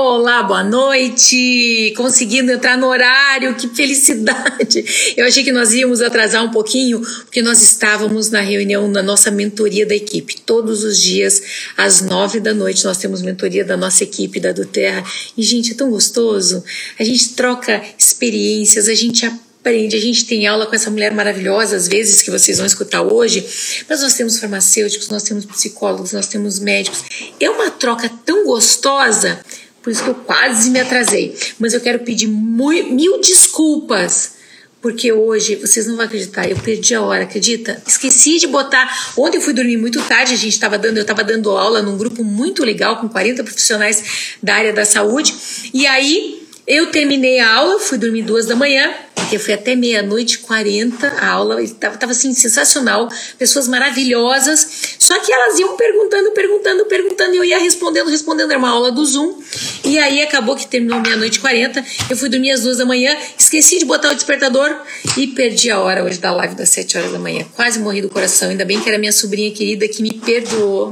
Olá, boa noite! Conseguindo entrar no horário, que felicidade! Eu achei que nós íamos atrasar um pouquinho, porque nós estávamos na reunião da nossa mentoria da equipe. Todos os dias, às nove da noite, nós temos mentoria da nossa equipe da do Terra. E, gente, é tão gostoso! A gente troca experiências, a gente aprende, a gente tem aula com essa mulher maravilhosa, às vezes, que vocês vão escutar hoje, mas nós temos farmacêuticos, nós temos psicólogos, nós temos médicos. É uma troca tão gostosa por isso que eu quase me atrasei. Mas eu quero pedir mil, desculpas. Porque hoje, vocês não vão acreditar, eu perdi a hora, acredita? Esqueci de botar. Ontem eu fui dormir muito tarde, a gente estava dando, eu estava dando aula num grupo muito legal com 40 profissionais da área da saúde. E aí eu terminei a aula, fui dormir duas da manhã, porque foi até meia-noite, 40 a aula, estava tava assim, sensacional, pessoas maravilhosas, só que elas iam perguntando, perguntando, perguntando, e eu ia respondendo, respondendo, era uma aula do Zoom, e aí acabou que terminou meia-noite 40, eu fui dormir às duas da manhã, esqueci de botar o despertador e perdi a hora hoje da live das sete horas da manhã, quase morri do coração, ainda bem que era minha sobrinha querida que me perdoou,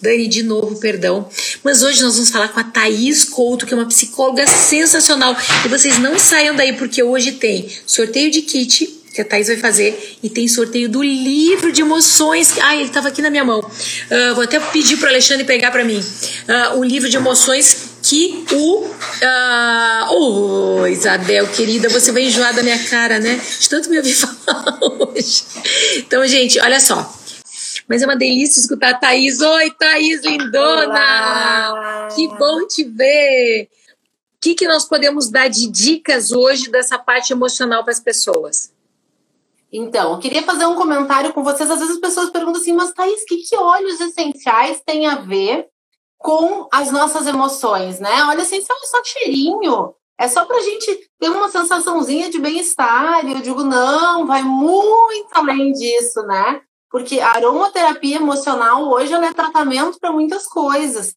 Dani, de novo, perdão. Mas hoje nós vamos falar com a Thaís Couto, que é uma psicóloga sensacional. E vocês não saiam daí, porque hoje tem sorteio de kit, que a Thaís vai fazer, e tem sorteio do livro de emoções. Ah, ele estava aqui na minha mão. Uh, vou até pedir para o Alexandre pegar para mim. Uh, o livro de emoções que o. Uh, oh, Isabel, querida, você vai enjoar da minha cara, né? De tanto me ouvir falar hoje. Então, gente, olha só. Mas é uma delícia escutar a Thaís. Oi, Thaís lindona! Olá. Que bom te ver! O que, que nós podemos dar de dicas hoje dessa parte emocional para as pessoas? Então, eu queria fazer um comentário com vocês. Às vezes as pessoas perguntam assim, mas Thaís, o que, que óleos essenciais tem a ver com as nossas emoções, né? Óleo essencial é só cheirinho, é só para a gente ter uma sensaçãozinha de bem-estar. E eu digo, não, vai muito além disso, né? Porque a aromaterapia emocional hoje é tratamento para muitas coisas.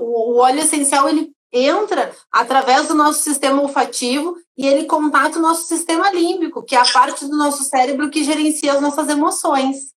O, o óleo essencial ele entra através do nosso sistema olfativo e ele contata o nosso sistema límbico, que é a parte do nosso cérebro que gerencia as nossas emoções.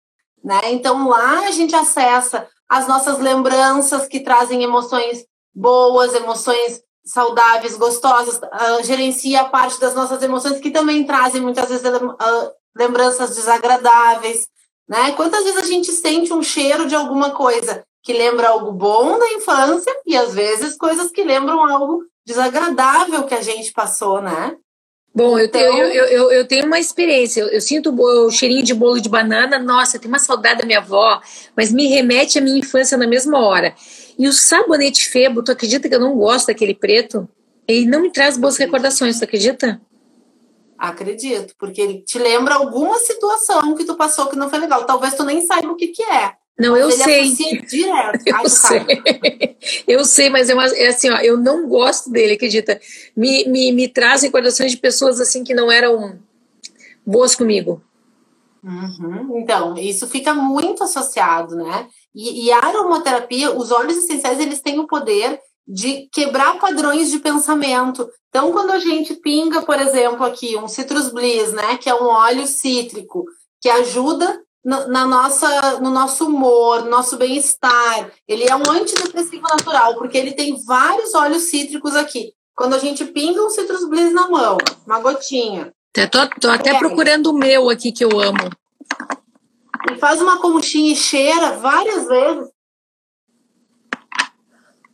Né? Então lá a gente acessa as nossas lembranças que trazem emoções boas, emoções saudáveis, gostosas, uh, gerencia a parte das nossas emoções que também trazem muitas vezes uh, lembranças desagradáveis, né? Quantas vezes a gente sente um cheiro de alguma coisa que lembra algo bom da infância e às vezes coisas que lembram algo desagradável que a gente passou, né? Bom, eu, tenho, eu, eu, eu, tenho uma experiência. Eu, eu sinto o cheirinho de bolo de banana. Nossa, eu tenho uma saudade da minha avó, mas me remete à minha infância na mesma hora. E o sabonete Febo, tu acredita que eu não gosto daquele preto? Ele não me traz boas recordações, tu acredita? Acredito, porque ele te lembra alguma situação que tu passou que não foi legal. Talvez tu nem saiba o que, que é. Não, eu sei. Direto. Eu Ai, sei. eu sei, mas é, uma, é, assim, ó, eu não gosto dele, acredita? Me, me, me traz recordações de pessoas assim que não eram boas comigo. Uhum. Então, isso fica muito associado, né? E, e a aromaterapia, os óleos essenciais, eles têm o poder de quebrar padrões de pensamento. Então, quando a gente pinga, por exemplo, aqui um Citrus Bliss, né, que é um óleo cítrico, que ajuda no, na nossa, no nosso humor, no nosso bem-estar. Ele é um antidepressivo natural, porque ele tem vários óleos cítricos aqui. Quando a gente pinga um Citrus Bliss na mão, uma gotinha. Tô, tô até é. procurando o meu aqui que eu amo. E faz uma conchinha e cheira várias vezes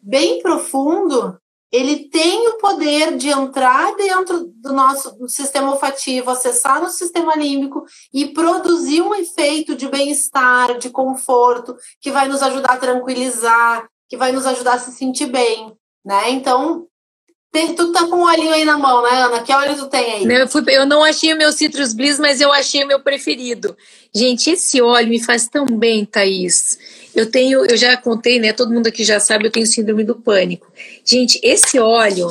bem profundo, ele tem o poder de entrar dentro do nosso sistema olfativo, acessar no sistema límbico e produzir um efeito de bem-estar, de conforto, que vai nos ajudar a tranquilizar, que vai nos ajudar a se sentir bem, né? Então, tu tá com um olhinho aí na mão, né, Ana? Que óleo tu tem aí? Eu, fui, eu não achei o meu Citrus Bliss, mas eu achei o meu preferido. Gente, esse óleo me faz tão bem, Thaís. Eu tenho, eu já contei, né? Todo mundo aqui já sabe, eu tenho síndrome do pânico. Gente, esse óleo,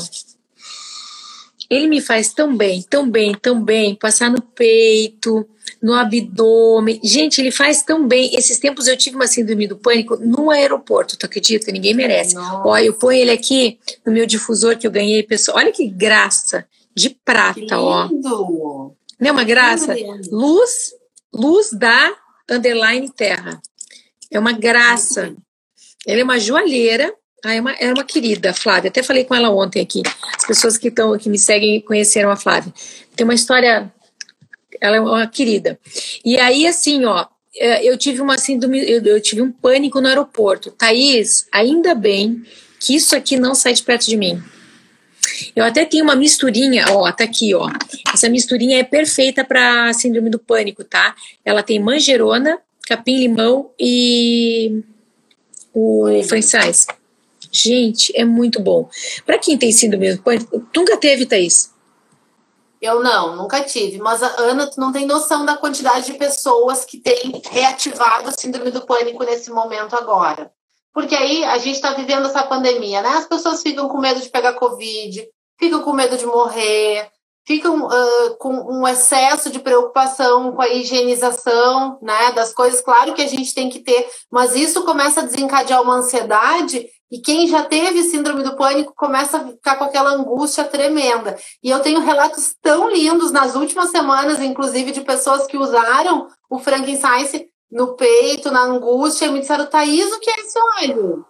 ele me faz tão bem, tão bem, tão bem, passar no peito, no abdômen. Gente, ele faz tão bem. Esses tempos eu tive uma síndrome do pânico no aeroporto, tu acredita? Ninguém merece. Nossa. Olha, eu ponho ele aqui no meu difusor que eu ganhei, pessoal. Olha que graça de prata, ó. Não é uma graça? Luz, luz da underline terra. É uma graça. Ela é uma joalheira. Ah, é uma, é uma querida, Flávia. Até falei com ela ontem aqui. As pessoas que, estão que me seguem conheceram a Flávia. Tem uma história. Ela é uma querida. E aí, assim, ó, é, eu tive uma síndrome, eu, tive um pânico no aeroporto. Thaís, ainda bem que isso aqui não sai de perto de mim. Eu até tenho uma misturinha, ó, tá aqui, ó. Essa misturinha é perfeita para síndrome do pânico, tá? Ela tem manjerona, capim-limão e o franchise. Gente, é muito bom. Para quem tem síndrome do pânico, nunca teve, Thaís? Eu não, nunca tive. Mas a Ana, tu não tem noção da quantidade de pessoas que têm reativado a síndrome do pânico nesse momento agora. Porque aí a gente está vivendo essa pandemia, né? As pessoas ficam com medo de pegar Covid, ficam com medo de morrer, ficam uh, com um excesso de preocupação com a higienização né, das coisas. Claro que a gente tem que ter, mas isso começa a desencadear uma ansiedade e quem já teve síndrome do pânico começa a ficar com aquela angústia tremenda. E eu tenho relatos tão lindos nas últimas semanas, inclusive, de pessoas que usaram o Frankenstein no peito, na angústia, e me disseram, Thaís, o que é esse óleo?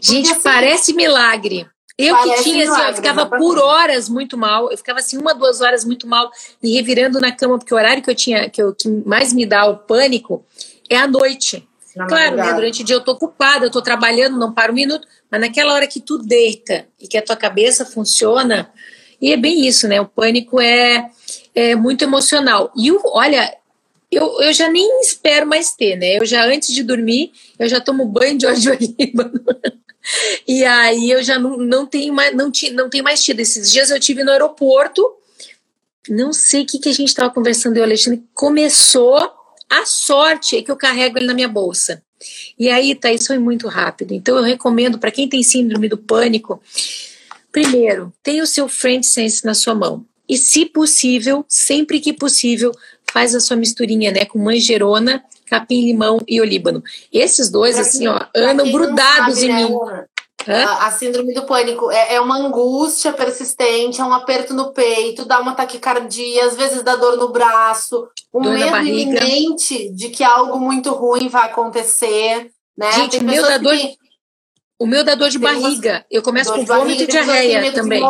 Gente, Porque, assim, parece milagre. Eu Parece que tinha, assim, eu ficava por horas muito mal, eu ficava assim, uma, duas horas muito mal, me revirando na cama, porque o horário que eu tinha, que, eu, que mais me dá o pânico é à noite. Na claro, né, durante o dia eu tô ocupada, eu tô trabalhando, não paro um minuto, mas naquela hora que tu deita e que a tua cabeça funciona, e é bem isso, né? O pânico é, é muito emocional. E o, olha, eu, eu já nem espero mais ter, né? Eu já, antes de dormir, eu já tomo banho de óleo de oliva. E aí eu já não, não tenho mais, não, não tenho mais tido. Esses dias eu tive no aeroporto, não sei o que, que a gente estava conversando, eu Alexandre, começou a sorte é que eu carrego ele na minha bolsa. E aí, tá, isso foi muito rápido. Então eu recomendo para quem tem síndrome do pânico, primeiro, tenha o seu friend sense na sua mão. E se possível, sempre que possível, faz a sua misturinha, né, com manjerona capim-limão e olíbano. Esses dois, pra assim, quem, ó, andam grudados sabe, em né, mim. A, a, síndrome do pânico é, é, uma angústia persistente, é um aperto no peito, dá uma taquicardia, às vezes dá dor no braço, um dor medo iminente de que algo muito ruim vai acontecer. Né? Gente, o meu dá dor, tem, o meu dá dor de barriga. Eu começo com vômito e diarreia também.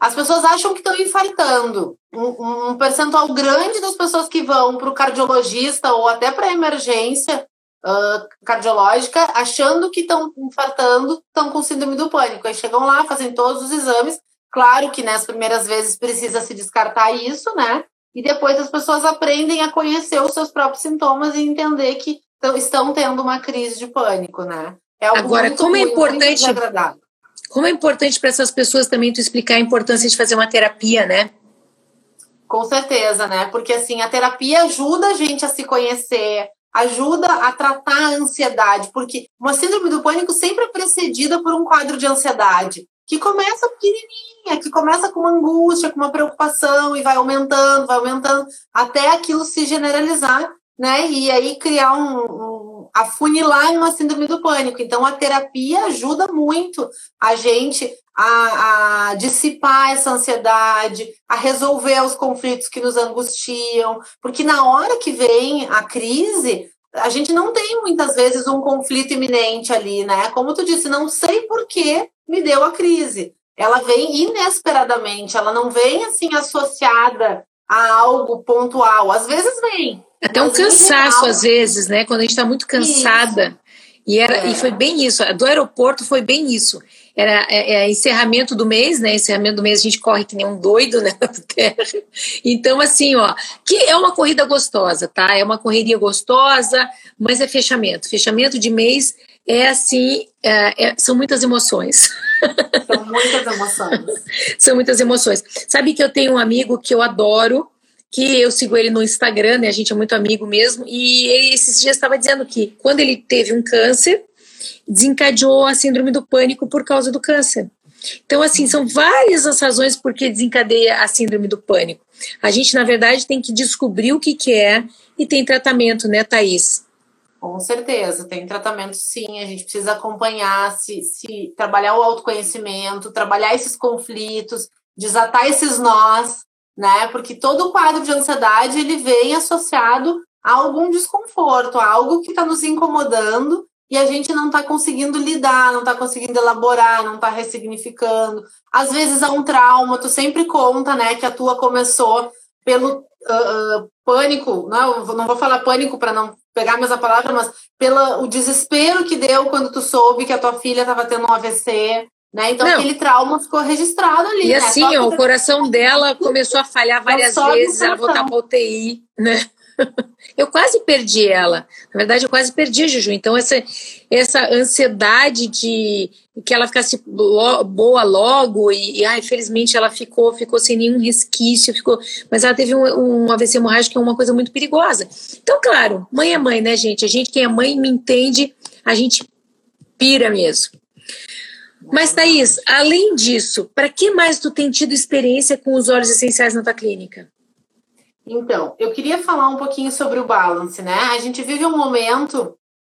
As pessoas acham que estão infartando. Um, um, percentual grande das pessoas que vão para o cardiologista ou até para a emergência uh, cardiológica, achando que estão infartando, estão com síndrome do pânico. Aí chegam lá, fazem todos os exames. Claro que nas primeiras vezes precisa se descartar isso, né? E depois as pessoas aprendem a conhecer os seus próprios sintomas e entender que estão tendo uma crise de pânico, né? É Agora, como é importante como é importante para essas pessoas também tu explicar a importância de fazer uma terapia, né? Com certeza, né? Porque assim, a terapia ajuda a gente a se conhecer, ajuda a tratar a ansiedade, porque uma síndrome do pânico sempre é precedida por um quadro de ansiedade, que começa pequenininha, que começa com uma angústia, com uma preocupação e vai aumentando, vai aumentando, até aquilo se generalizar, né? E aí criar um, um afunilar em uma síndrome do pânico. Então, a terapia ajuda muito a gente a, a, dissipar essa ansiedade, a resolver os conflitos que nos angustiam, porque na hora que vem a crise, a gente não tem muitas vezes um conflito iminente ali, né? Como tu disse, não sei por que me deu a crise. Ela vem inesperadamente, ela não vem assim associada a algo pontual. Às vezes vem, até um cansaço, às vezes, né? Quando a gente está muito cansada. Isso. E, era, é. e foi bem isso. Do aeroporto foi bem isso. Era é, é, encerramento do mês, né? Encerramento do mês a gente corre que nem um doido, né? Então, assim, ó, que é uma corrida gostosa, tá? É uma correria gostosa, mas é fechamento. Fechamento de mês é assim, é, é, são muitas emoções. São muitas emoções. são muitas emoções. Sabe que eu tenho um amigo que eu adoro, que eu sigo ele no Instagram, né? A gente é muito amigo mesmo. E ele, esses dias estava dizendo que quando ele teve um câncer, desencadeou a síndrome do pânico por causa do câncer. Então, assim, são várias as razões por que desencadeia a síndrome do pânico. A gente, na verdade, tem que descobrir o que, que é e tem tratamento, né, Thaís? Com certeza, tem tratamento sim. A gente precisa acompanhar, se, se trabalhar o autoconhecimento, trabalhar esses conflitos, desatar esses nós, né? Porque todo quadro de ansiedade ele vem associado a algum desconforto, a algo que está nos incomodando e a gente não está conseguindo lidar, não está conseguindo elaborar, não está ressignificando. Às vezes é um trauma, tu sempre conta, né, que a tua começou pelo uh, uh, pânico, não, não vou falar pânico para não pegar a mesma palavra, mas pelo o desespero que deu quando tu soube que a tua filha estava tendo um AVC, né? Então não. aquele trauma ficou registrado ali. E né? assim, ó, o coração dela começou a falhar várias vezes, ela voltar para UTI, né? Eu quase perdi ela. Na verdade, eu quase perdi a Juju. Então, essa, essa ansiedade de que ela ficasse boa logo, e, e ah, infelizmente ela ficou, ficou sem nenhum resquício, ficou, mas ela teve um, um AVC hemorrágico, que é uma coisa muito perigosa. Então, claro, mãe é mãe, né, gente? A gente, quem é mãe, me entende, a gente pira mesmo. Mas, Thaís, além disso, para que mais tu tem tido experiência com os óleos essenciais na tua clínica? Então, eu queria falar um pouquinho sobre o balance, né? A gente vive um momento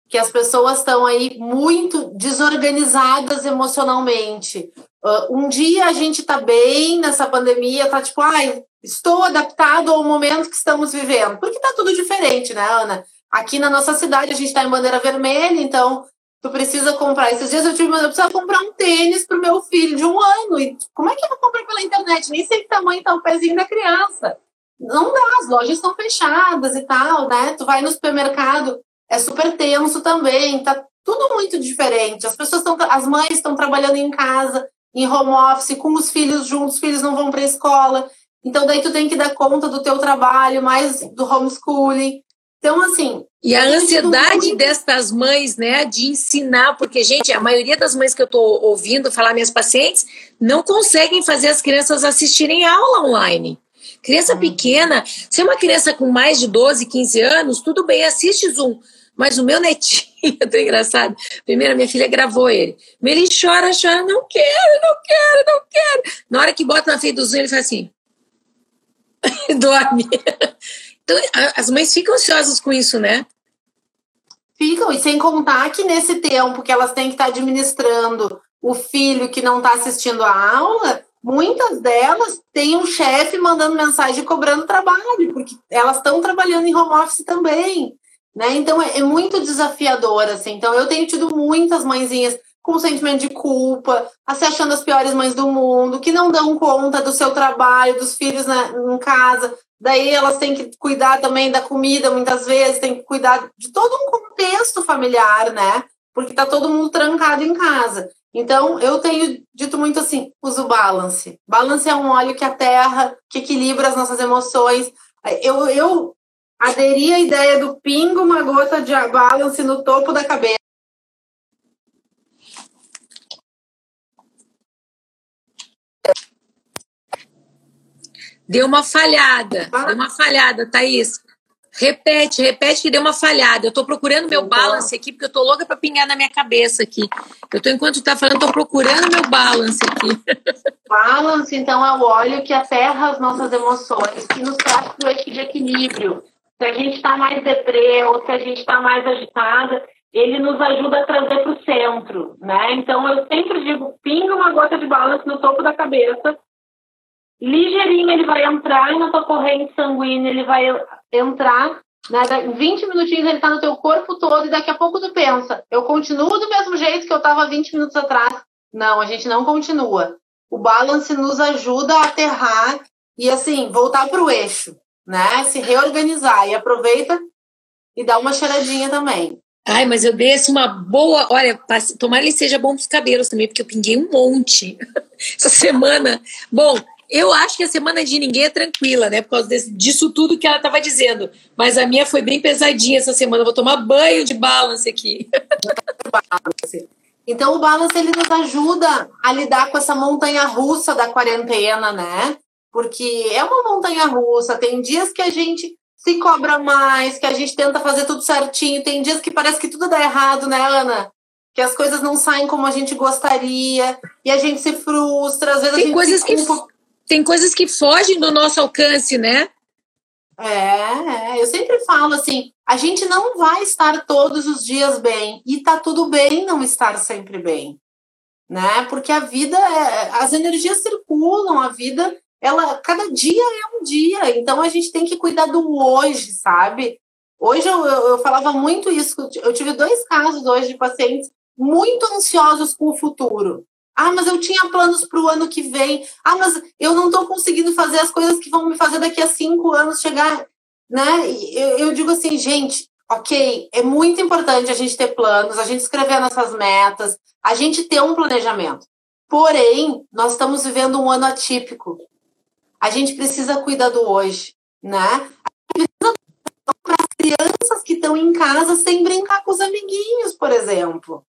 que as pessoas estão aí muito desorganizadas emocionalmente. Uh, um dia a gente está bem nessa pandemia, tá tipo, ai, estou adaptado ao momento que estamos vivendo. Porque tá tudo diferente, né, Ana? Aqui na nossa cidade a gente está em bandeira vermelha, então tu precisa comprar. Esses dias eu tive, eu preciso comprar um tênis pro meu filho de um ano. E como é que eu vou comprar pela internet? Nem sei que tamanho tá o pezinho da criança não dá, as lojas estão fechadas e tal, né? Tu vai no supermercado, é super tenso também, tá tudo muito diferente. As pessoas estão, as mães estão trabalhando em casa, em home office, com os filhos juntos, os filhos não vão para a escola. Então daí tu tem que dar conta do teu trabalho, mais do homeschooling. Então assim, e a ansiedade muito... destas mães, né, de ensinar, porque gente, a maioria das mães que eu estou ouvindo falar minhas pacientes não conseguem fazer as crianças assistirem aula online. Criança hum. pequena, se é uma criança com mais de 12, 15 anos, tudo bem, assiste Zoom. Mas o meu netinho, tão engraçado. Primeiro, minha filha gravou ele. Ele chora, chora, não quero, não quero, não quero. Na hora que bota na frente do Zoom, ele faz assim. Dorme. Então, as mães ficam ansiosas com isso, né? Ficam, e sem contar que nesse tempo que elas têm que estar administrando o filho que não está assistindo a aula, muitas delas têm um chefe mandando mensagem cobrando trabalho, porque elas estão trabalhando em home office também. Né? Então é, é muito desafiador, assim. Então eu tenho tido muitas mãezinhas com sentimento de culpa, se achando as piores mães do mundo, que não dão conta do seu trabalho, dos filhos na, em casa. Daí elas têm que cuidar também da comida, muitas vezes, têm que cuidar de todo um contexto familiar, né? Porque tá todo mundo trancado em casa. Então, eu tenho dito muito assim: uso balance. Balance é um óleo que a terra, que equilibra as nossas emoções. Eu, eu aderi à ideia do pingo, uma gota de balance no topo da cabeça. Deu uma falhada, ah. deu uma falhada, Thaís. Repete, repete que deu uma falhada. Eu estou procurando meu balance aqui, porque eu estou louca para pingar na minha cabeça aqui. Eu tô, enquanto está falando, estou procurando meu balance aqui. Balance, então, é o óleo que aterra as nossas emoções, que nos traz para o eixo de equilíbrio. Se a gente está mais deprê ou se a gente está mais agitada, ele nos ajuda a trazer para o centro, né? Então, eu sempre digo, pinga uma gota de balance no topo da cabeça, ligeirinho ele vai entrar na tua corrente sanguínea, ele vai entrar, né, em 20 minutinhos ele está no teu corpo todo e daqui a pouco tu pensa, eu continuo do mesmo jeito que eu estava 20 minutos atrás. Não, a gente não continua. O balance nos ajuda a aterrar e assim, voltar para o eixo, né? Se reorganizar e aproveita e dá uma cheiradinha também. Ai, mas eu assim uma boa. Olha, tomara que seja bom para os cabelos também, porque eu pinguei um monte essa semana. Bom, eu acho que a semana de ninguém é tranquila, né? Por causa desse, disso tudo que ela estava dizendo. Mas a minha foi bem pesadinha essa semana. Eu vou tomar banho de balance aqui. Então o balance ele nos ajuda a lidar com essa montanha russa da quarentena, né? Porque é uma montanha russa. Tem dias que a gente se cobra mais, que a gente tenta fazer tudo certinho. Tem dias que parece que tudo dá errado, né, Ana? Que as coisas não saem como a gente gostaria e a gente se frustra. Às vezes Tem a gente coisas que tem coisas que fogem do nosso alcance, né? É, eu sempre falo assim, a gente não vai estar todos os dias bem e tá tudo bem não estar sempre bem, né? Porque a vida, é, as energias circulam, a vida, ela, cada dia é um dia, então a gente tem que cuidar do hoje, sabe? Hoje eu, eu, eu, falava muito isso. Eu tive dois casos hoje de pacientes muito ansiosos com o futuro. Ah, mas eu tinha planos para o ano que vem. Ah, mas eu não estou conseguindo fazer as coisas que vão me fazer daqui a cinco anos chegar. Né? Eu, eu digo assim, gente, ok, é muito importante a gente ter planos, a gente escrever nossas metas, a gente ter um planejamento. Porém, nós estamos vivendo um ano atípico. A gente precisa cuidar do hoje, né? Para as crianças que estão em casa sem brincar com os amiguinhos, por exemplo.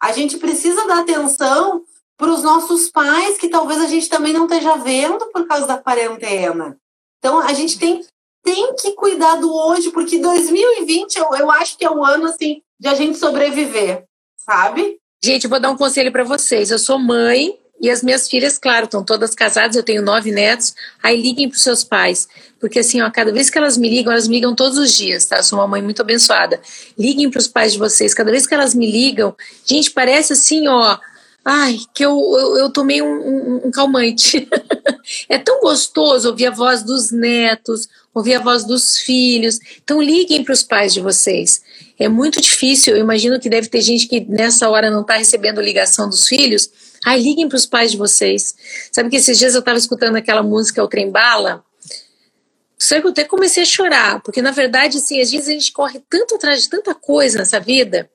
A gente precisa dar atenção para os nossos pais que talvez a gente também não esteja vendo por causa da quarentena. Então, a gente tem, tem que cuidar do hoje, porque 2020 eu, eu acho que é um ano assim de a gente sobreviver, sabe? Gente, vou dar um conselho para vocês. Eu sou mãe e as minhas filhas, claro, estão todas casadas, eu tenho nove netos. Aí liguem para os seus pais. Porque assim, ó, cada vez que elas me ligam, elas me ligam todos os dias, tá? Eu sou uma mãe muito abençoada. Liguem para os pais de vocês. Cada vez que elas me ligam, gente, parece assim, ó. Ai, que eu, eu, eu tomei um, um, um calmante. é tão gostoso ouvir a voz dos netos, ouvir a voz dos filhos. Então, liguem para os pais de vocês. É muito difícil, eu imagino que deve ter gente que nessa hora não está recebendo ligação dos filhos. Ai, liguem para os pais de vocês. Sabe que esses dias eu estava escutando aquela música O Trem Bala? Sabe que eu até comecei a chorar, porque na verdade, assim, às vezes a gente corre tanto atrás de tanta coisa nessa vida,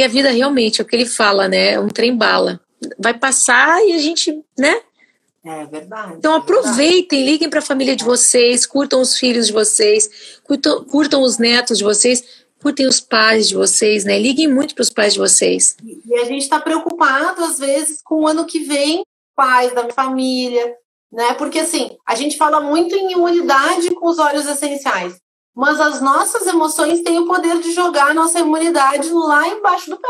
e a vida realmente, é o que ele fala, né? É um trem bala. Vai passar e a gente, né? É verdade. Então é aproveitem, liguem para a família de vocês, curtam os filhos de vocês, curtam, curtam os netos de vocês, curtem os pais de vocês, né? Liguem muito para os pais de vocês. E a gente está preocupado, às vezes, com o ano que vem, pais da família, né? Porque assim, a gente fala muito em imunidade com os óleos essenciais, mas as nossas emoções têm o poder de jogar a nossa imunidade lá embaixo do pé.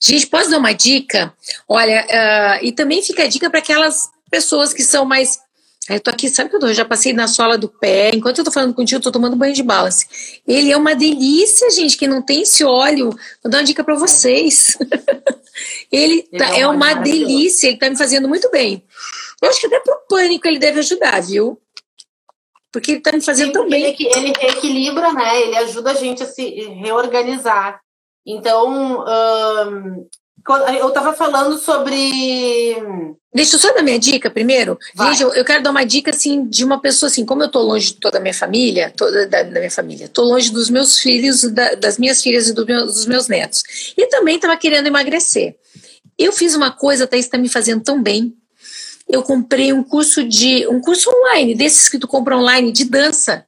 Gente, posso dar uma dica? Olha, uh, e também fica a dica para aquelas pessoas que são mais. Eu tô aqui, sabe que eu, tô? eu já passei na sola do pé. Enquanto eu tô falando contigo, eu tô tomando banho de balance. Ele é uma delícia, gente. Quem não tem esse óleo, vou dar uma dica para vocês. ele, tá, é, é uma delícia, ele tá me fazendo muito bem. Eu acho que até pro pânico ele deve ajudar, viu? Porque ele tá me fazendo Sim, tão bem. Ele, ele equilibra, né? Ele ajuda a gente a se reorganizar. Então, eu estava falando sobre. Deixa eu só dar minha dica primeiro. Gente, eu, quero dar uma dica assim de uma pessoa assim, como eu tô longe de toda a minha família, toda da, da minha família, tô longe dos meus filhos, da, das minhas filhas e do meu, dos meus netos. E também estava querendo emagrecer. Eu fiz uma coisa, Thaís está me fazendo tão bem. Eu comprei um curso de um curso online, desses que tu compra online de dança.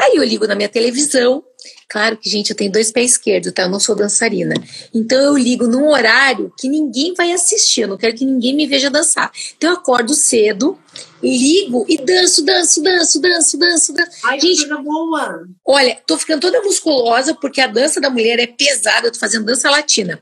Aí eu ligo na minha televisão, Claro que, gente, eu tenho dois pés esquerdos, tá? Eu não sou dançarina. Então eu ligo num horário que ninguém vai assistir, eu não quero que ninguém me veja dançar. Então eu acordo cedo, ligo e danço, danço, danço, danço, danço, danço. Ai, gente, que boa! Olha, tô ficando toda musculosa porque a dança da mulher é pesada, eu tô fazendo dança latina.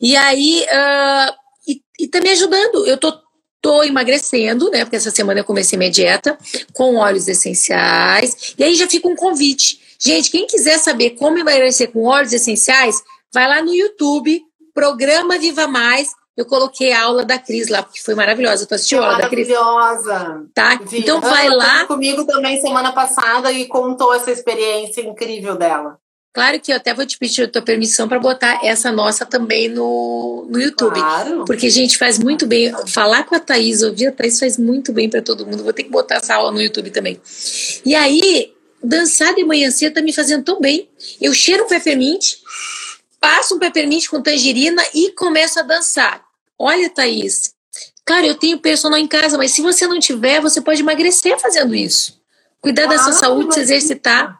E aí, uh, e, e tá me ajudando. Eu tô Tô emagrecendo, né? Porque essa semana eu comecei minha dieta com óleos essenciais. E aí já fica um convite. Gente, quem quiser saber como emagrecer com óleos essenciais, vai lá no YouTube, Programa Viva Mais. Eu coloquei a aula da Cris lá, porque foi maravilhosa. Tu assistiu a aula da Cris? Maravilhosa. Tá? Vi. Então vai lá. comigo também semana passada e contou essa experiência incrível dela. Claro que eu até vou te pedir a tua permissão para botar essa nossa também no, no YouTube. Claro. Porque, a gente, faz muito bem. Falar com a Thaís, ouvir a Thaís faz muito bem para todo mundo. Vou ter que botar essa aula no YouTube também. E aí, dançar de manhã cedo tá me fazendo tão bem. Eu cheiro um peppermint, passo um peppermint com tangerina e começo a dançar. Olha, Thaís, cara, eu tenho personal em casa, mas se você não tiver, você pode emagrecer fazendo isso. Cuidar ah, da sua saúde, se exercitar.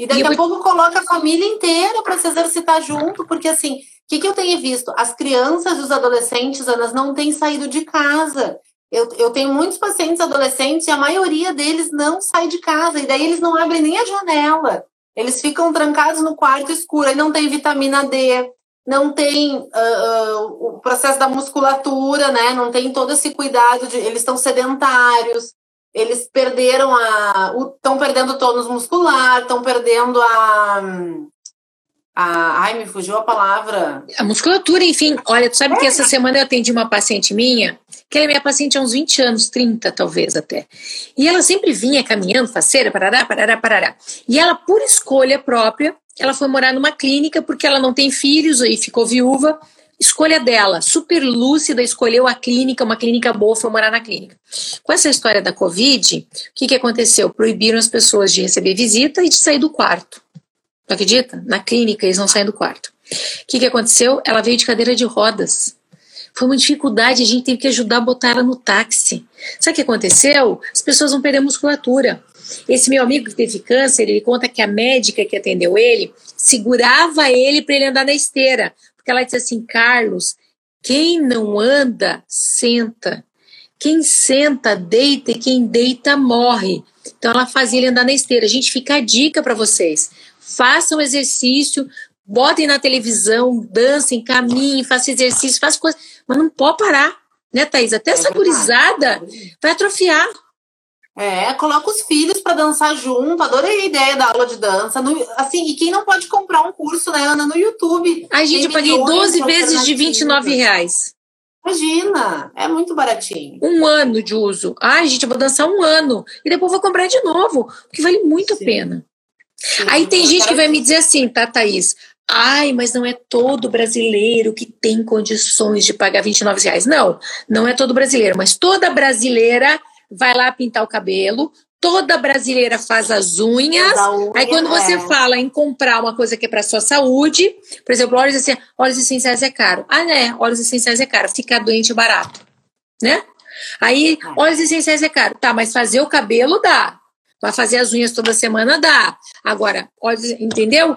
E daqui e a pouco coloca a família inteira para se exercitar junto, porque assim, o que, que eu tenho visto? As crianças e os adolescentes, elas não têm saído de casa. Eu, eu tenho muitos pacientes adolescentes e a maioria deles não sai de casa, e daí eles não abrem nem a janela. Eles ficam trancados no quarto escuro, aí não tem vitamina D, não tem uh, uh, o processo da musculatura, né? Não tem todo esse cuidado de. Eles estão sedentários, eles perderam a. estão perdendo o tônus muscular, estão perdendo a, a, ai, me fugiu a palavra. A musculatura, enfim. Olha, tu sabe é. que essa semana eu atendi uma paciente minha, que ela é minha paciente há uns 20 anos, 30 talvez até. E ela sempre vinha caminhando, faceira, parará, parará, parará. E ela, por escolha própria, ela foi morar numa clínica porque ela não tem filhos e ficou viúva. Escolha dela, super lúcida, escolheu a clínica, uma clínica boa, foi morar na clínica. Com essa história da Covid, o que, que aconteceu? Proibiram as pessoas de receber visita e de sair do quarto. Não acredita? Na clínica eles não saem do quarto. O que, que aconteceu? Ela veio de cadeira de rodas. Foi uma dificuldade, a gente teve que ajudar a botar ela no táxi. Sabe o que aconteceu? As pessoas vão perder musculatura. Esse meu amigo que teve câncer, ele conta que a médica que atendeu ele segurava ele para ele andar na esteira. Porque ela disse assim: Carlos, quem não anda, senta. Quem senta, deita, e quem deita, morre. Então ela fazia ele andar na esteira. A gente fica a dica para vocês. Façam exercício, botem na televisão, dancem, caminhem, façam exercício, façam coisas, mas não pode parar, né, Thaís? Até é essa gurizada vai atrofiar. É, coloca os filhos para dançar junto. Adorei a ideia da aula de dança. No, assim, e quem não pode comprar um curso, né, Ana, no YouTube? A gente, eu paguei 12 vezes de 29 reais. Imagina, é muito baratinho. Um ano de uso. Ai, gente, eu vou dançar um ano. E depois vou comprar de novo, porque vale muito Sim. a pena. Sim, Aí tem gente que vai me dizer assim, tá, Thaís? Ai, mas não é todo brasileiro que tem condições de pagar 29 reais. Não, não é todo brasileiro, mas toda brasileira vai lá pintar o cabelo, toda brasileira faz as unhas. Unha, aí quando você é. fala em comprar uma coisa que é para sua saúde, por exemplo, óleos, essenciais, óleos essenciais é caro. Ah, né? Óleos essenciais é caro, ficar doente é barato, né? Aí, é. óleos essenciais é caro. Tá, mas fazer o cabelo dá. Vai fazer as unhas toda semana dá. Agora, óleos, entendeu?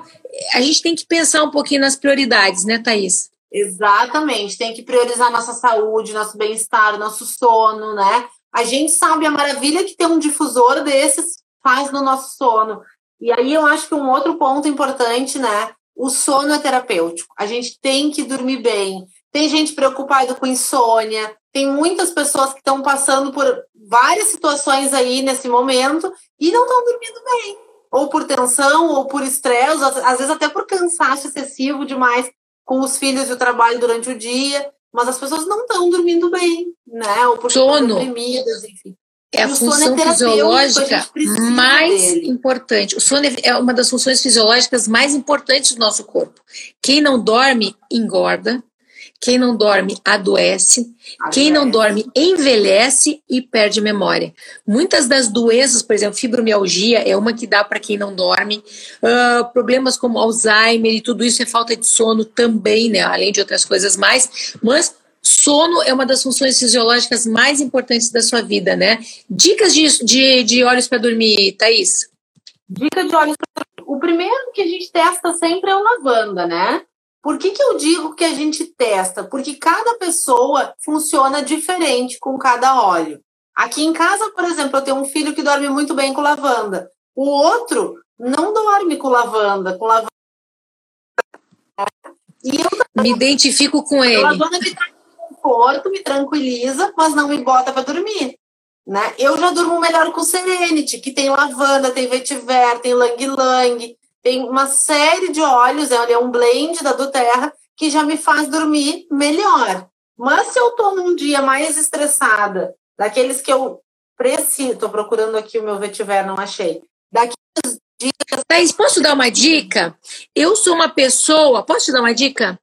A gente tem que pensar um pouquinho nas prioridades, né, Thaís? Exatamente, tem que priorizar nossa saúde, nosso bem-estar, nosso sono, né? A gente sabe a maravilha que ter um difusor desses faz no nosso sono. E aí eu acho que um outro ponto importante, né? O sono é terapêutico. A gente tem que dormir bem. Tem gente preocupada com insônia, tem muitas pessoas que estão passando por várias situações aí nesse momento e não estão dormindo bem. Ou por tensão, ou por estresse, às vezes até por cansaço excessivo demais com os filhos e o trabalho durante o dia mas as pessoas não estão dormindo bem, né? Ou porque sono. deprimidas, enfim. É a função é fisiológica mais dele. importante. O sono é uma das funções fisiológicas mais importantes do nosso corpo. Quem não dorme, engorda. Quem não dorme adoece, quem não dorme envelhece e perde memória. Muitas das doenças, por exemplo, fibromialgia é uma que dá para quem não dorme. Uh, problemas como Alzheimer e tudo isso é falta de sono também, né? Além de outras coisas mais. Mas sono é uma das funções fisiológicas mais importantes da sua vida, né? Dicas de, de, de olhos para dormir, Thaís? Dica de olhos para dormir. O primeiro que a gente testa sempre é o lavanda, né? Por que, que eu digo que a gente testa? Porque cada pessoa funciona diferente com cada óleo. Aqui em casa, por exemplo, eu tenho um filho que dorme muito bem com lavanda. O outro não dorme com lavanda, com lavanda. E eu me identifico com ele. A lavanda me traz conforto, me tranquiliza, mas não me bota para dormir. Né? Eu já durmo melhor com Serenity, que tem lavanda, tem vetiver, tem lang-lang, tem uma série de óleos, é um blend da do Terra, que já me faz dormir melhor. Mas se eu estou num dia mais estressada, daqueles que eu preciso, estou procurando aqui o meu vetiver, não achei. Daqueles dias. Thaís, posso dar uma dica? Eu sou uma pessoa. Posso te dar uma dica?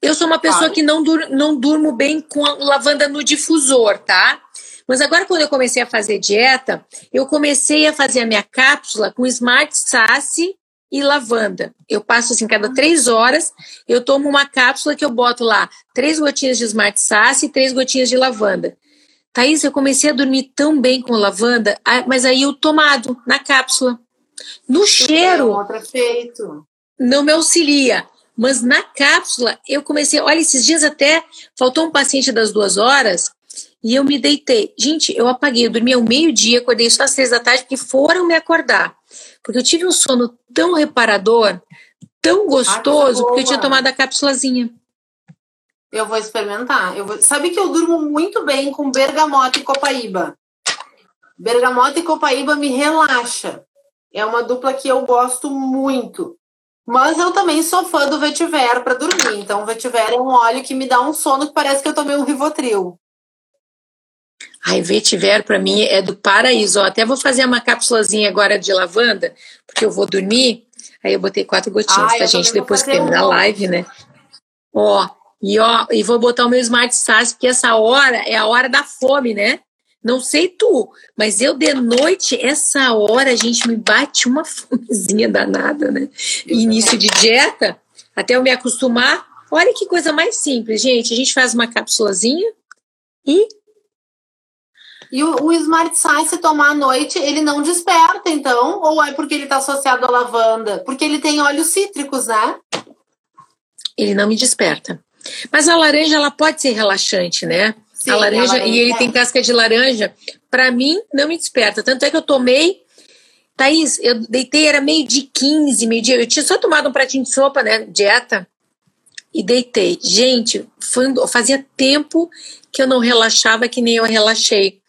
Eu sou uma pessoa que não, dur não durmo bem com lavanda no difusor, tá? Mas agora, quando eu comecei a fazer dieta, eu comecei a fazer a minha cápsula com Smart Sassy e lavanda. Eu passo assim, cada três horas, eu tomo uma cápsula que eu boto lá três gotinhas de Smart Sass e três gotinhas de lavanda. Thaís, eu comecei a dormir tão bem com lavanda, mas aí eu tomado na cápsula. No cheiro. Outro efeito. Não me auxilia. Mas na cápsula, eu comecei. Olha, esses dias até faltou um paciente das duas horas e eu me deitei. Gente, eu apaguei, eu dormi ao meio-dia, acordei só às três da tarde, porque foram me acordar. Porque eu tive um sono tão reparador, tão gostoso, porque eu tinha tomado a cápsulazinha. Eu vou experimentar. Eu vou... Sabe que eu durmo muito bem com bergamota e copaíba. Bergamota e copaíba me relaxa. É uma dupla que eu gosto muito. Mas eu também sou fã do vetiver para dormir. Então, o vetiver é um óleo que me dá um sono que parece que eu tomei um Rivotril. Ai, vetiver para mim é do paraíso. Ó, até vou fazer uma cápsulazinha agora de lavanda, porque eu vou dormir. Aí eu botei quatro gotinhas Ai, pra gente depois que terminar a live, né? Ó, e ó, e vou botar o meu Smart Sass, porque essa hora é a hora da fome, né? Não sei tu, mas eu de noite, essa hora, a gente me bate uma fomezinha danada, né? Início de dieta, até eu me acostumar. Olha que coisa mais simples, gente. A gente faz uma cápsulazinha e. E o, o Smart Science, se tomar à noite, ele não desperta, então? Ou é porque ele está associado à lavanda? Porque ele tem óleos cítricos, né? Ele não me desperta. Mas a laranja, ela pode ser relaxante, né? Sim, a laranja, laranja, e ele é. tem casca de laranja, para mim não me desperta. Tanto é que eu tomei, Thaís, eu deitei, era meio de 15, meio dia. Eu tinha só tomado um pratinho de sopa, né? Dieta. E deitei. Gente, foi, fazia tempo que eu não relaxava que nem eu relaxei.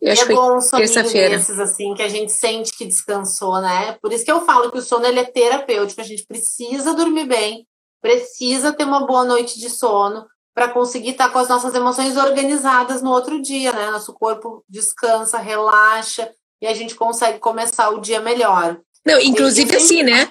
Eu acho é bom um terça-feira. desses, assim, que a gente sente que descansou, né? Por isso que eu falo que o sono ele é terapêutico. A gente precisa dormir bem, precisa ter uma boa noite de sono, para conseguir estar tá com as nossas emoções organizadas no outro dia, né? Nosso corpo descansa, relaxa e a gente consegue começar o dia melhor. Não, inclusive assim, né?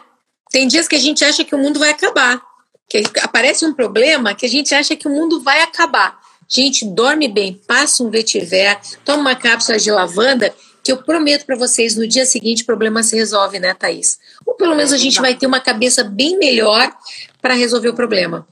Tem dias que a gente acha que o mundo vai acabar, que aparece um problema que a gente acha que o mundo vai acabar. Gente, dorme bem, passa um vetiver, toma uma cápsula de lavanda, que eu prometo para vocês, no dia seguinte o problema se resolve, né, Thaís? Ou pelo menos a gente vai ter uma cabeça bem melhor para resolver o problema.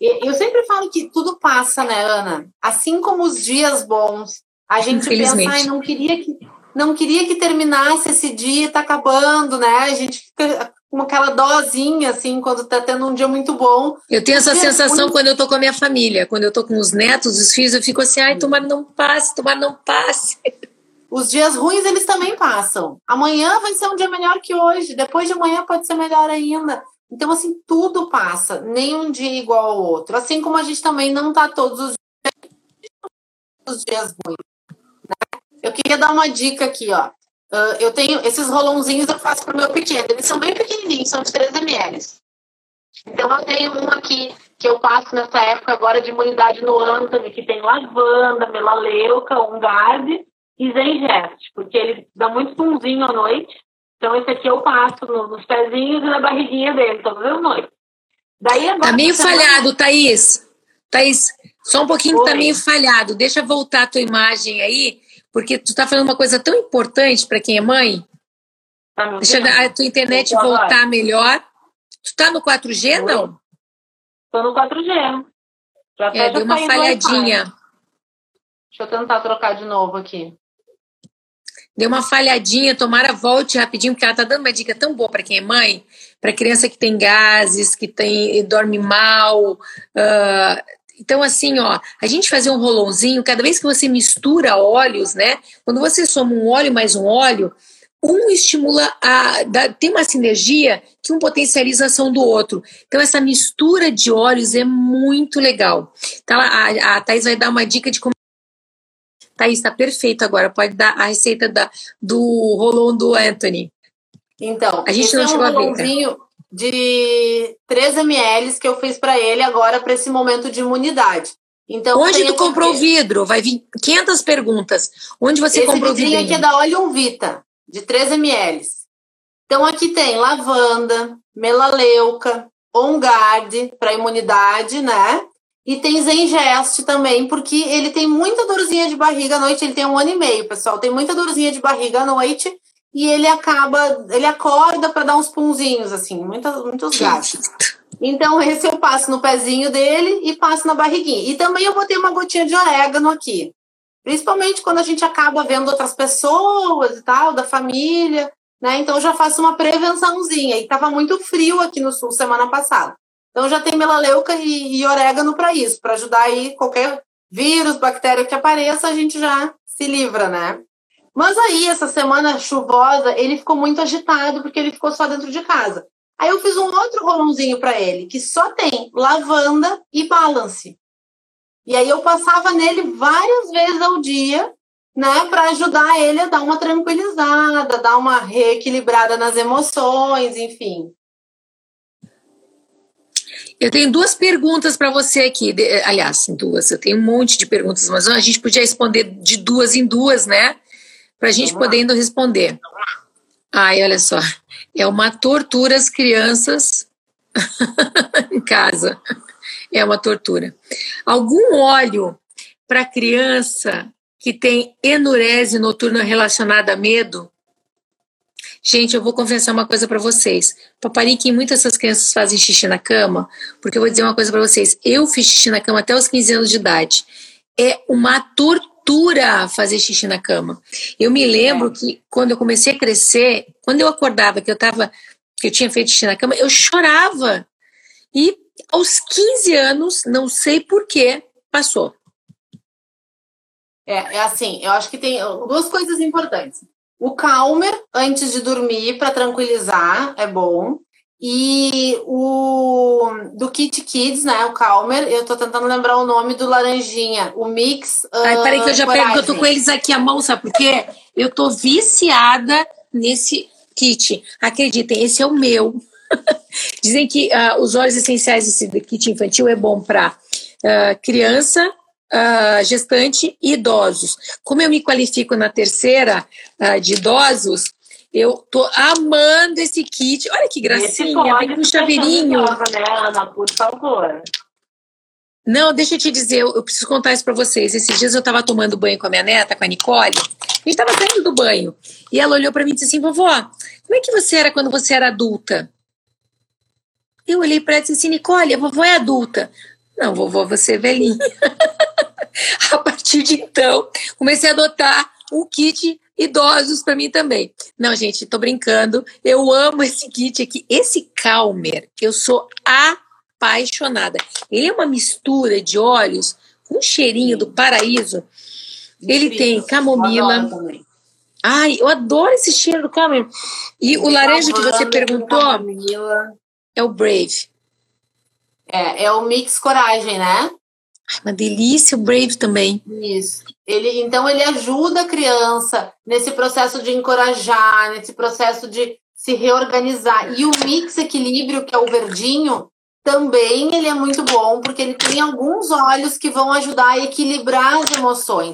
Eu sempre falo que tudo passa, né, Ana? Assim como os dias bons, a gente pensa, ai, não queria que não queria que terminasse esse dia, tá acabando, né? A gente fica com aquela dozinha, assim, quando tá tendo um dia muito bom. Eu tenho essa sensação quando eu tô com a minha família, quando eu tô com os netos, os filhos, eu fico assim, ai, tomara não passe, tomara não passe. Os dias ruins, eles também passam. Amanhã vai ser um dia melhor que hoje, depois de amanhã pode ser melhor ainda. Então, assim, tudo passa, nenhum dia é igual ao outro. Assim como a gente também não está todos os dias, os dias ruins. Né? Eu queria dar uma dica aqui, ó. Uh, eu tenho esses rolãozinhos eu faço para o meu pequeno. Eles são bem pequenininhos, são de 3 ml. Então eu tenho um aqui que eu passo nessa época agora de imunidade no Anthony, que tem lavanda, melaleuca, ungarde e zengeste, porque ele dá muito punzinho à noite então, esse aqui eu passo nos pezinhos e na barriguinha dele, todas as noites. Daí agora, tá meio falhado, vai... Thaís. Thaís, só um pouquinho Oi. que tá meio falhado. Deixa eu voltar a tua imagem aí, porque tu tá falando uma coisa tão importante para quem é mãe. Tá Deixa a tua internet voltar melhor. Tu tá no 4G, Oi. não? Tô no 4G. Já é, deu uma falhadinha. Deixa eu tentar trocar de novo aqui deu uma falhadinha, tomara volte rapidinho, porque ela tá dando uma dica tão boa para quem é mãe, para criança que tem gases, que tem dorme mal. Uh, então, assim, ó, a gente fazer um rolãozinho, cada vez que você mistura óleos, né? Quando você soma um óleo mais um óleo, um estimula a. Dá, tem uma sinergia que um potencializa a ação do outro. Então, essa mistura de óleos é muito legal. Então, a, a Thais vai dar uma dica de como Thaís, está perfeito agora. Pode dar a receita da, do rolão do Anthony. Então, a gente não é um chegou rolãozinho a ver. De 3 ml que eu fiz para ele agora para esse momento de imunidade. Então, Onde tu comprou o vidro? Vai vir 500 perguntas. Onde você Esse comprou o vidro? Esse aqui é da Oleum Vita, de 3 ml. Então, aqui tem lavanda, melaleuca, on guard para imunidade, né? E tem Zengest também, porque ele tem muita dorzinha de barriga à noite. Ele tem um ano e meio, pessoal. Tem muita dorzinha de barriga à noite. E ele acaba, ele acorda para dar uns punzinhos, assim, muitas, muitos gatos. Então, esse eu passo no pezinho dele e passo na barriguinha. E também eu botei uma gotinha de orégano aqui. Principalmente quando a gente acaba vendo outras pessoas e tal, da família, né? Então, eu já faço uma prevençãozinha. E tava muito frio aqui no sul semana passada. Então já tem melaleuca e, e orégano para isso, para ajudar aí qualquer vírus, bactéria que apareça, a gente já se livra, né? Mas aí, essa semana chuvosa, ele ficou muito agitado porque ele ficou só dentro de casa. Aí eu fiz um outro rolãozinho para ele, que só tem lavanda e balance. E aí eu passava nele várias vezes ao dia, né, para ajudar ele a dar uma tranquilizada, dar uma reequilibrada nas emoções, enfim. Eu tenho duas perguntas para você aqui. Aliás, duas. Eu tenho um monte de perguntas, mas a gente podia responder de duas em duas, né? Para a gente podendo responder. Ai, olha só. É uma tortura as crianças em casa. É uma tortura. Algum óleo para criança que tem enurese noturna relacionada a medo? Gente, eu vou confessar uma coisa para vocês. Paparique, muitas dessas crianças fazem xixi na cama, porque eu vou dizer uma coisa para vocês. Eu fiz xixi na cama até os 15 anos de idade. É uma tortura fazer xixi na cama. Eu me lembro que quando eu comecei a crescer, quando eu acordava que eu tava que eu tinha feito xixi na cama, eu chorava. E aos 15 anos, não sei porquê, passou. É, é assim, eu acho que tem duas coisas importantes. O Calmer, antes de dormir, para tranquilizar, é bom. E o do Kit Kids, né? O Calmer, eu tô tentando lembrar o nome do laranjinha, o Mix. Ai, peraí, que eu já pego, eu tô com eles aqui à mão, sabe por quê? Eu tô viciada nesse kit. Acreditem, esse é o meu. Dizem que uh, os óleos essenciais desse kit infantil é bom para uh, ah, criança, uh, gestante e idosos. Como eu me qualifico na terceira de idosos, eu tô amando esse kit. Olha que gracinha, tem um chaveirinho. Nova, né, Ana? Por favor. Não, deixa eu te dizer, eu, preciso contar isso para vocês. Esses dias eu estava tomando banho com a minha neta, com a Nicole. A gente estava saindo do banho. E ela olhou para mim e disse assim: vovó, como é que você era quando você era adulta? Eu olhei para ela e disse assim: Nicole, a vovó é adulta. Não, vovó, você é velhinha. a partir de então, comecei a adotar o kit idosos para mim também. Não, gente, tô brincando. Eu amo esse kit aqui. Esse Calmer, eu sou apaixonada. Ele é uma mistura de óleos com um cheirinho do paraíso. Ele tem camomila. Ai, eu adoro esse cheiro do Calmer. E o laranja que você perguntou é o Brave. É, é o Mix Coragem, né? Ai, uma delícia o Brave também. Isso. Ele, então ele ajuda a criança nesse processo de encorajar, nesse processo de se reorganizar. E o Mix Equilíbrio, que é o verdinho, também ele é muito bom, porque ele tem alguns olhos que vão ajudar a equilibrar as emoções.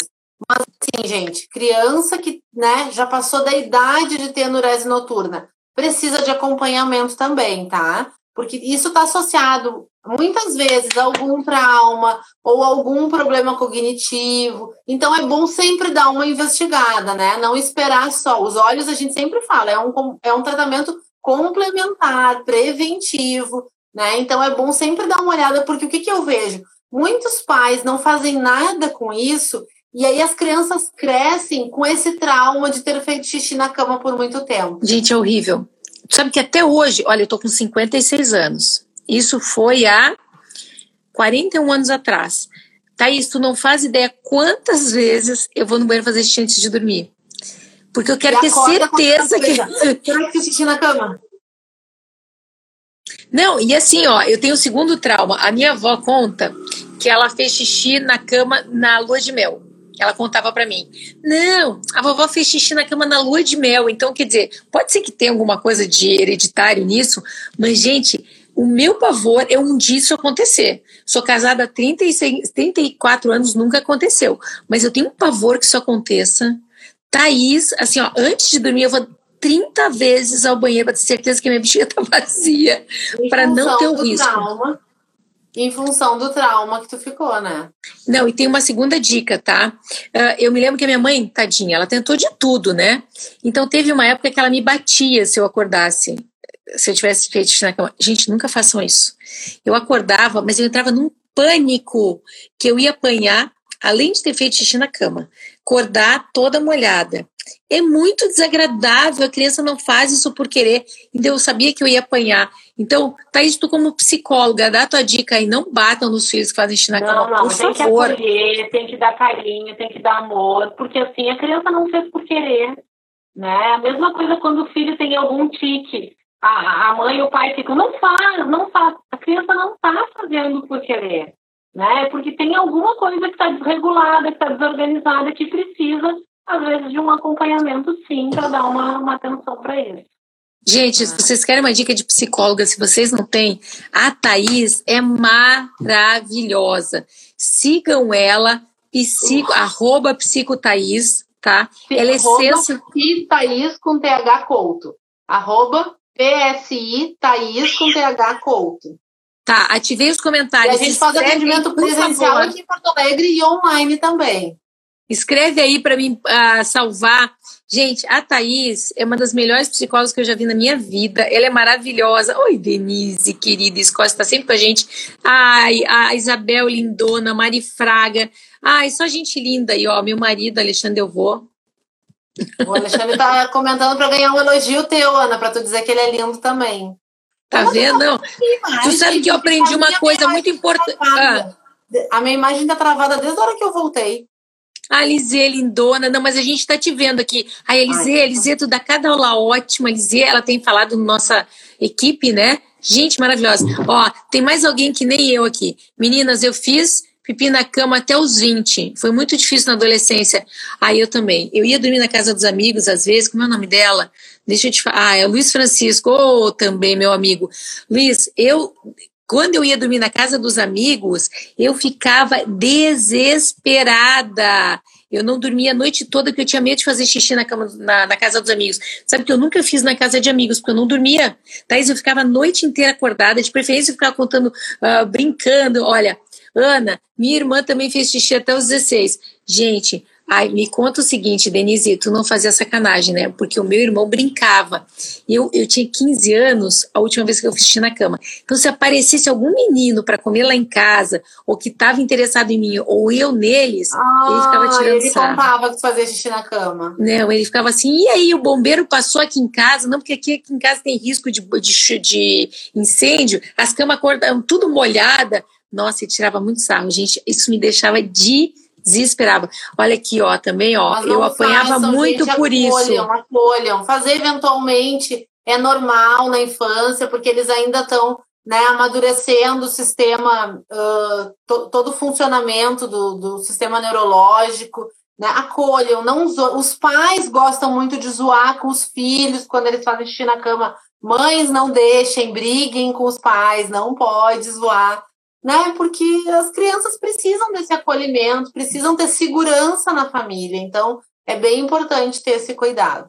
Mas assim, gente, criança que né, já passou da idade de ter anurese noturna, precisa de acompanhamento também, tá? Porque isso está associado muitas vezes a algum trauma ou algum problema cognitivo. Então é bom sempre dar uma investigada, né? Não esperar só. Os olhos a gente sempre fala, é um, é um tratamento complementar, preventivo, né? Então é bom sempre dar uma olhada, porque o que, que eu vejo? Muitos pais não fazem nada com isso e aí as crianças crescem com esse trauma de ter feito xixi na cama por muito tempo. Gente, é horrível. Sabe que até hoje, olha, eu tô com 56 anos. Isso foi há 41 anos atrás. Thaís, tu não faz ideia quantas vezes eu vou no banheiro fazer xixi antes de dormir. Porque eu quero e ter certeza que. Será que xixi na cama? Não, e assim, ó, eu tenho o segundo trauma. A minha avó conta que ela fez xixi na cama na lua de mel. Ela contava para mim: não, a vovó fez xixi na cama na lua de mel. Então, quer dizer, pode ser que tenha alguma coisa de hereditário nisso, mas, gente, o meu pavor é um dia isso acontecer. Sou casada há 36, 34 anos, nunca aconteceu. Mas eu tenho um pavor que isso aconteça. Thaís, assim, ó, antes de dormir, eu vou 30 vezes ao banheiro para ter certeza que minha bexiga tá vazia, para não ter o risco. Trauma em função do trauma que tu ficou, né? Não, e tem uma segunda dica, tá? Uh, eu me lembro que a minha mãe, tadinha, ela tentou de tudo, né? Então teve uma época que ela me batia se eu acordasse, se eu tivesse feito na cama. Gente, nunca façam isso. Eu acordava, mas eu entrava num pânico que eu ia apanhar, além de ter feito xixi na cama, acordar toda molhada. É muito desagradável, a criança não faz isso por querer, então eu sabia que eu ia apanhar. Então, Thaís, tu como psicóloga, dá tua dica aí, não batam nos filhos que fazem xixi na cama, não, por tem favor. Tem que acolher, tem que dar carinho, tem que dar amor, porque assim, a criança não fez por querer, né? A mesma coisa quando o filho tem algum tique, a, a mãe e o pai ficam, não faz, não faz. A criança não está fazendo por querer, né? Porque tem alguma coisa que está desregulada, que está desorganizada, que precisa, às vezes, de um acompanhamento, sim, para dar uma, uma atenção para ele. Gente, se vocês querem uma dica de psicóloga, se vocês não têm, a Thaís é maravilhosa. Sigam ela, psico, arroba psicothaís, tá? Ela é sensacional. Thaís com TH Couto. Arroba PSI Thaís com TH Couto. Tá, ativei os comentários. E a gente faz atendimento presencial aqui em Porto Alegre e online também. Escreve aí para mim uh, salvar. Gente, a Thaís é uma das melhores psicólogas que eu já vi na minha vida. Ela é maravilhosa. Oi, Denise, querida. Escócia está sempre com a gente. Ai, a Isabel Lindona, Mari Fraga. Ai, só gente linda aí, ó. Meu marido, Alexandre, eu vou. O Alexandre tá comentando para ganhar um elogio teu, Ana, para tu dizer que ele é lindo também. Tá vendo? Não. Tu sabe que eu aprendi uma coisa muito importante. Ah. A minha imagem tá travada desde a hora que eu voltei. A Lisê, lindona. Não, mas a gente está te vendo aqui. A Elisê, a Elisê, tu dá cada aula ótima. A Elisê, ela tem falado na nossa equipe, né? Gente maravilhosa. Ó, tem mais alguém que nem eu aqui. Meninas, eu fiz pipi na cama até os 20. Foi muito difícil na adolescência. Aí eu também. Eu ia dormir na casa dos amigos, às vezes, como é o nome dela? Deixa eu te falar. Ah, é Luiz Francisco, oh, também, meu amigo. Luiz, eu. Quando eu ia dormir na casa dos amigos, eu ficava desesperada. Eu não dormia a noite toda porque eu tinha medo de fazer xixi na, cama, na, na, casa dos amigos. Sabe que eu nunca fiz na casa de amigos, porque eu não dormia. Thaís, eu ficava a noite inteira acordada, de preferência eu ficava contando, uh, brincando. Olha, Ana, minha irmã também fez xixi até os 16. Gente, Ai, me conta o seguinte, Denise, tu não fazia sacanagem, né? Porque o meu irmão brincava. Eu, eu tinha 15 anos, a última vez que eu fiz na cama. Então, se aparecesse algum menino para comer lá em casa, ou que estava interessado em mim, ou eu neles, ah, ele ficava tirando ele sarro. Ele contava que fazia xixi na cama. Não, ele ficava assim, e aí, o bombeiro passou aqui em casa? Não, porque aqui, aqui em casa tem risco de, de, de incêndio, as camas acordam tudo molhada. Nossa, ele tirava muito sarro, gente. Isso me deixava de desesperava. Olha aqui, ó, também, ó, eu apanhava façam, muito gente, por acolham, isso. Acolham, fazer eventualmente é normal na infância, porque eles ainda estão né, amadurecendo o sistema, uh, to, todo o funcionamento do, do sistema neurológico. Né, acolham, não os pais gostam muito de zoar com os filhos quando eles fazem xixi na cama. Mães não deixem, briguem com os pais, não pode zoar né? Porque as crianças precisam desse acolhimento, precisam ter segurança na família. Então, é bem importante ter esse cuidado.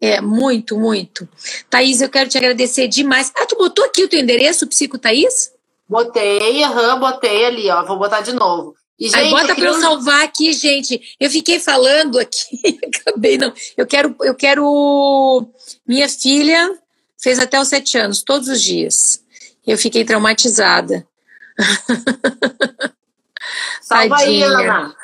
É, muito, muito. Thaís, eu quero te agradecer demais. Ah, tu botou aqui o teu endereço, Psico Thaís? Botei, aham, botei ali, ó. Vou botar de novo. E, gente, Aí bota para eu salvar aqui, gente. Eu fiquei falando aqui, acabei não. Eu quero, eu quero. Minha filha fez até os sete anos, todos os dias. Eu fiquei traumatizada. Salva aí, Ana.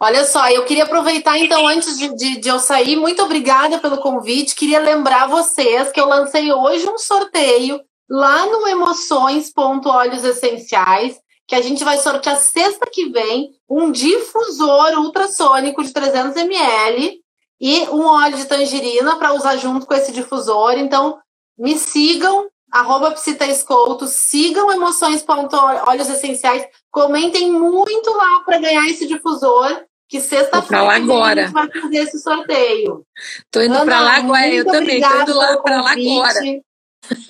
Olha só, eu queria aproveitar então, antes de, de, de, eu sair, muito obrigada pelo convite. Queria lembrar vocês que eu lancei hoje um sorteio lá no Emoções.olhos Essenciais, que a gente vai sortear sexta que vem um difusor ultrassônico de 300 ml e um óleo de tangerina para usar junto com esse difusor. Então, me sigam arroba Psitaescolto, sigam emoções.olhos essenciais, comentem muito lá para ganhar esse difusor, que sexta-feira a gente vai fazer esse sorteio. Tô indo para lá agora, eu também, tô indo lá para lá agora.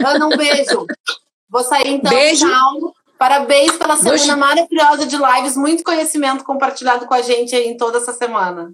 Ana, um beijo. Vou sair então, beijo. tchau. Parabéns pela semana maravilhosa de lives, muito conhecimento compartilhado com a gente aí em toda essa semana.